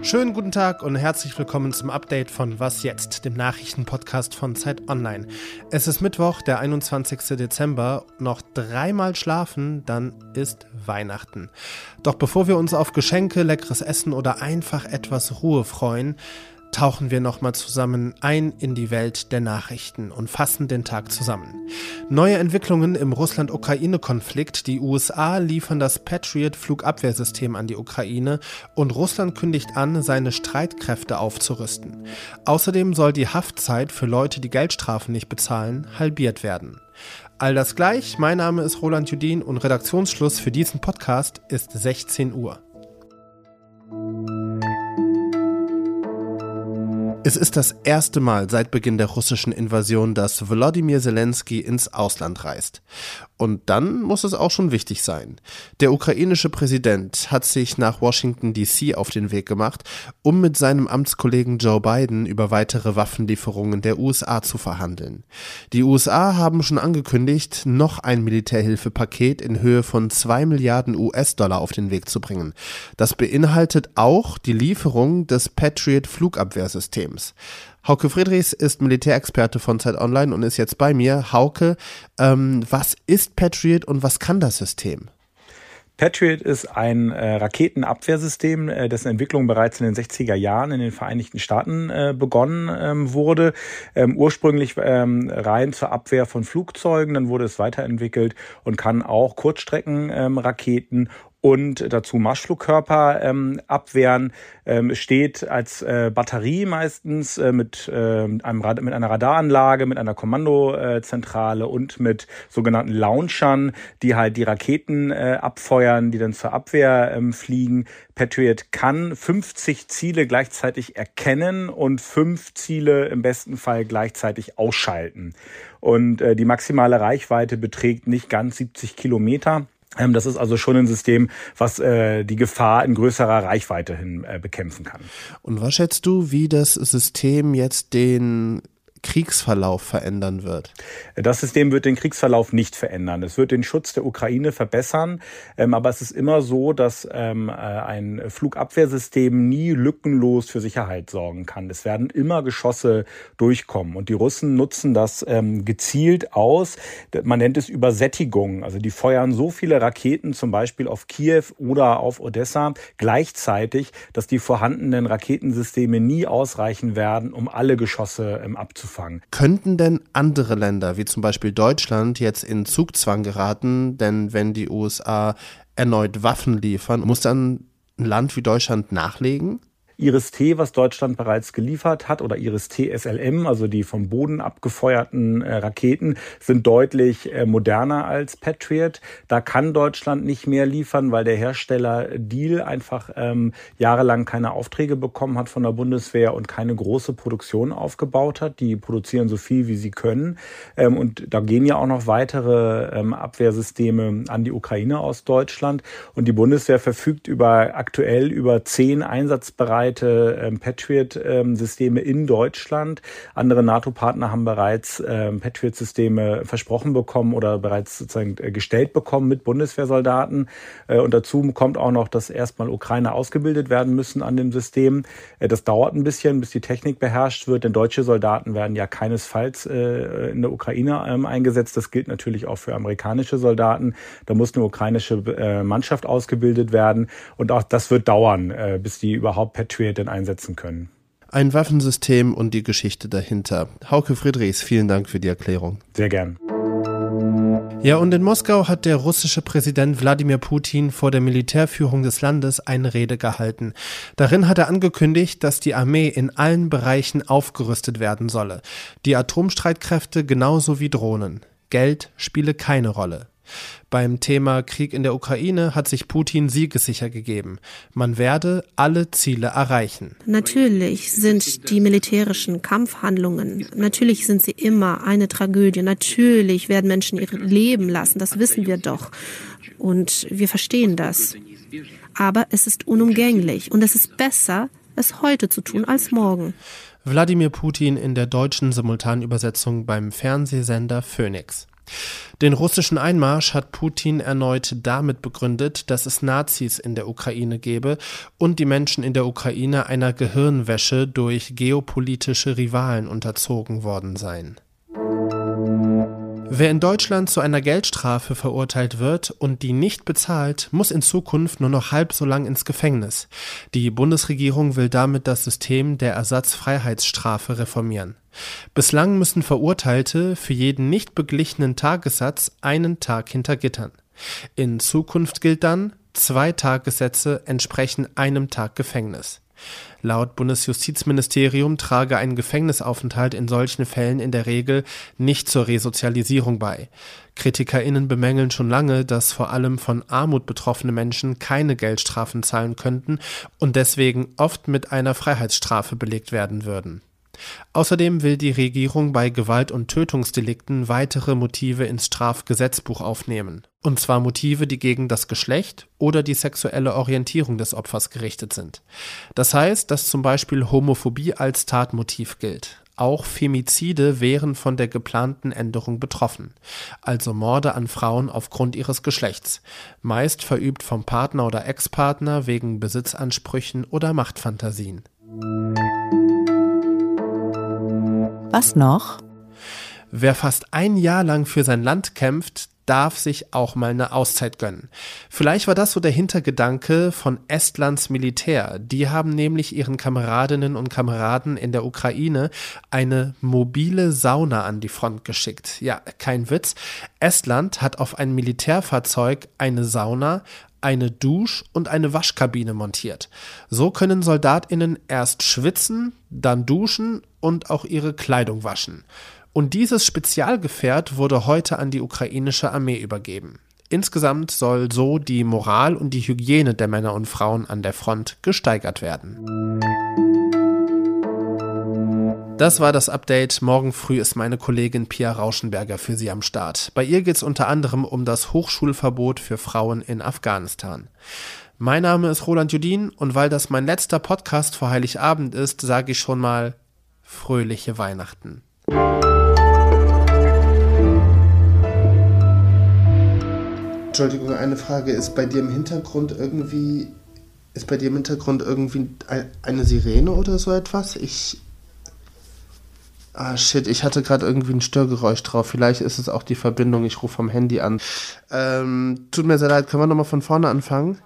Schönen guten Tag und herzlich willkommen zum Update von Was jetzt, dem Nachrichtenpodcast von Zeit Online. Es ist Mittwoch, der 21. Dezember. Noch dreimal schlafen, dann ist Weihnachten. Doch bevor wir uns auf Geschenke, leckeres Essen oder einfach etwas Ruhe freuen, tauchen wir nochmal zusammen ein in die Welt der Nachrichten und fassen den Tag zusammen. Neue Entwicklungen im Russland-Ukraine-Konflikt. Die USA liefern das Patriot-Flugabwehrsystem an die Ukraine und Russland kündigt an, seine Streitkräfte aufzurüsten. Außerdem soll die Haftzeit für Leute, die Geldstrafen nicht bezahlen, halbiert werden. All das gleich. Mein Name ist Roland Judin und Redaktionsschluss für diesen Podcast ist 16 Uhr. Es ist das erste Mal seit Beginn der russischen Invasion, dass Wladimir Zelensky ins Ausland reist. Und dann muss es auch schon wichtig sein. Der ukrainische Präsident hat sich nach Washington DC auf den Weg gemacht, um mit seinem Amtskollegen Joe Biden über weitere Waffenlieferungen der USA zu verhandeln. Die USA haben schon angekündigt, noch ein Militärhilfepaket in Höhe von zwei Milliarden US-Dollar auf den Weg zu bringen. Das beinhaltet auch die Lieferung des Patriot Flugabwehrsystems. Hauke Friedrichs ist Militärexperte von Zeit Online und ist jetzt bei mir. Hauke, ähm, was ist Patriot und was kann das System? Patriot ist ein äh, Raketenabwehrsystem, äh, dessen Entwicklung bereits in den 60er Jahren in den Vereinigten Staaten äh, begonnen ähm, wurde. Ähm, ursprünglich ähm, rein zur Abwehr von Flugzeugen, dann wurde es weiterentwickelt und kann auch Kurzstreckenraketen ähm, und dazu Marschflugkörper ähm, abwehren. Ähm, steht als äh, Batterie meistens äh, mit, äh, einem Rad mit einer Radaranlage, mit einer Kommandozentrale und mit sogenannten Launchern, die halt die Raketen äh, abfeuern, die dann zur Abwehr ähm, fliegen. Patriot kann 50 Ziele gleichzeitig erkennen und fünf Ziele im besten Fall gleichzeitig ausschalten. Und äh, die maximale Reichweite beträgt nicht ganz 70 Kilometer. Ähm, das ist also schon ein System, was äh, die Gefahr in größerer Reichweite hin äh, bekämpfen kann. Und was schätzt du, wie das System jetzt den Kriegsverlauf verändern wird? Das System wird den Kriegsverlauf nicht verändern. Es wird den Schutz der Ukraine verbessern, ähm, aber es ist immer so, dass ähm, äh, ein Flugabwehrsystem nie lückenlos für Sicherheit sorgen kann. Es werden immer Geschosse durchkommen und die Russen nutzen das ähm, gezielt aus. Man nennt es Übersättigung. Also die feuern so viele Raketen zum Beispiel auf Kiew oder auf Odessa gleichzeitig, dass die vorhandenen Raketensysteme nie ausreichen werden, um alle Geschosse abzufangen anfangen. Könnten denn andere Länder, wie zum Beispiel Deutschland, jetzt in Zugzwang geraten? Denn wenn die USA erneut Waffen liefern, muss dann ein Land wie Deutschland nachlegen? Iris-T, was Deutschland bereits geliefert hat, oder Iris-T SLM, also die vom Boden abgefeuerten äh, Raketen, sind deutlich äh, moderner als Patriot. Da kann Deutschland nicht mehr liefern, weil der Hersteller Deal einfach ähm, jahrelang keine Aufträge bekommen hat von der Bundeswehr und keine große Produktion aufgebaut hat. Die produzieren so viel, wie sie können. Ähm, und da gehen ja auch noch weitere ähm, Abwehrsysteme an die Ukraine aus Deutschland. Und die Bundeswehr verfügt über aktuell über zehn Einsatzbereiche weltweite ähm, Patriot-Systeme in Deutschland. Andere NATO-Partner haben bereits ähm, Patriot-Systeme versprochen bekommen oder bereits sozusagen äh, gestellt bekommen mit Bundeswehrsoldaten. Äh, und dazu kommt auch noch, dass erstmal Ukrainer ausgebildet werden müssen an dem System. Äh, das dauert ein bisschen, bis die Technik beherrscht wird, denn deutsche Soldaten werden ja keinesfalls äh, in der Ukraine ähm, eingesetzt. Das gilt natürlich auch für amerikanische Soldaten. Da muss eine ukrainische äh, Mannschaft ausgebildet werden. Und auch das wird dauern, äh, bis die überhaupt Patriot Patriot denn einsetzen können. Ein Waffensystem und die Geschichte dahinter. Hauke Friedrichs, vielen Dank für die Erklärung. Sehr gern. Ja, und in Moskau hat der russische Präsident Wladimir Putin vor der Militärführung des Landes eine Rede gehalten. Darin hat er angekündigt, dass die Armee in allen Bereichen aufgerüstet werden solle. Die Atomstreitkräfte genauso wie Drohnen. Geld spiele keine Rolle. Beim Thema Krieg in der Ukraine hat sich Putin siegessicher gegeben. Man werde alle Ziele erreichen. Natürlich sind die militärischen Kampfhandlungen, natürlich sind sie immer eine Tragödie. Natürlich werden Menschen ihr Leben lassen, das wissen wir doch. Und wir verstehen das. Aber es ist unumgänglich und es ist besser, es heute zu tun als morgen. Wladimir Putin in der deutschen Simultanübersetzung beim Fernsehsender Phoenix. Den russischen Einmarsch hat Putin erneut damit begründet, dass es Nazis in der Ukraine gebe und die Menschen in der Ukraine einer Gehirnwäsche durch geopolitische Rivalen unterzogen worden seien. Wer in Deutschland zu einer Geldstrafe verurteilt wird und die nicht bezahlt, muss in Zukunft nur noch halb so lang ins Gefängnis. Die Bundesregierung will damit das System der Ersatzfreiheitsstrafe reformieren. Bislang müssen Verurteilte für jeden nicht beglichenen Tagessatz einen Tag hinter Gittern. In Zukunft gilt dann, zwei Tagessätze entsprechen einem Tag Gefängnis. Laut Bundesjustizministerium trage ein Gefängnisaufenthalt in solchen Fällen in der Regel nicht zur Resozialisierung bei. KritikerInnen bemängeln schon lange, dass vor allem von Armut betroffene Menschen keine Geldstrafen zahlen könnten und deswegen oft mit einer Freiheitsstrafe belegt werden würden. Außerdem will die Regierung bei Gewalt- und Tötungsdelikten weitere Motive ins Strafgesetzbuch aufnehmen. Und zwar Motive, die gegen das Geschlecht oder die sexuelle Orientierung des Opfers gerichtet sind. Das heißt, dass zum Beispiel Homophobie als Tatmotiv gilt. Auch Femizide wären von der geplanten Änderung betroffen, also Morde an Frauen aufgrund ihres Geschlechts, meist verübt vom Partner oder Ex-Partner wegen Besitzansprüchen oder Machtfantasien. Was noch? Wer fast ein Jahr lang für sein Land kämpft, darf sich auch mal eine Auszeit gönnen. Vielleicht war das so der Hintergedanke von Estlands Militär. Die haben nämlich ihren Kameradinnen und Kameraden in der Ukraine eine mobile Sauna an die Front geschickt. Ja, kein Witz. Estland hat auf ein Militärfahrzeug eine Sauna, eine Dusch- und eine Waschkabine montiert. So können Soldatinnen erst schwitzen, dann duschen und auch ihre Kleidung waschen. Und dieses Spezialgefährt wurde heute an die ukrainische Armee übergeben. Insgesamt soll so die Moral und die Hygiene der Männer und Frauen an der Front gesteigert werden. Das war das Update. Morgen früh ist meine Kollegin Pia Rauschenberger für Sie am Start. Bei ihr geht es unter anderem um das Hochschulverbot für Frauen in Afghanistan. Mein Name ist Roland Judin und weil das mein letzter Podcast vor Heiligabend ist, sage ich schon mal fröhliche Weihnachten. Entschuldigung, eine Frage. Ist bei dir im Hintergrund irgendwie, ist bei dir im Hintergrund irgendwie eine Sirene oder so etwas? Ich, Ah, shit, ich hatte gerade irgendwie ein Störgeräusch drauf. Vielleicht ist es auch die Verbindung. Ich rufe vom Handy an. Ähm, tut mir sehr leid, können wir nochmal von vorne anfangen?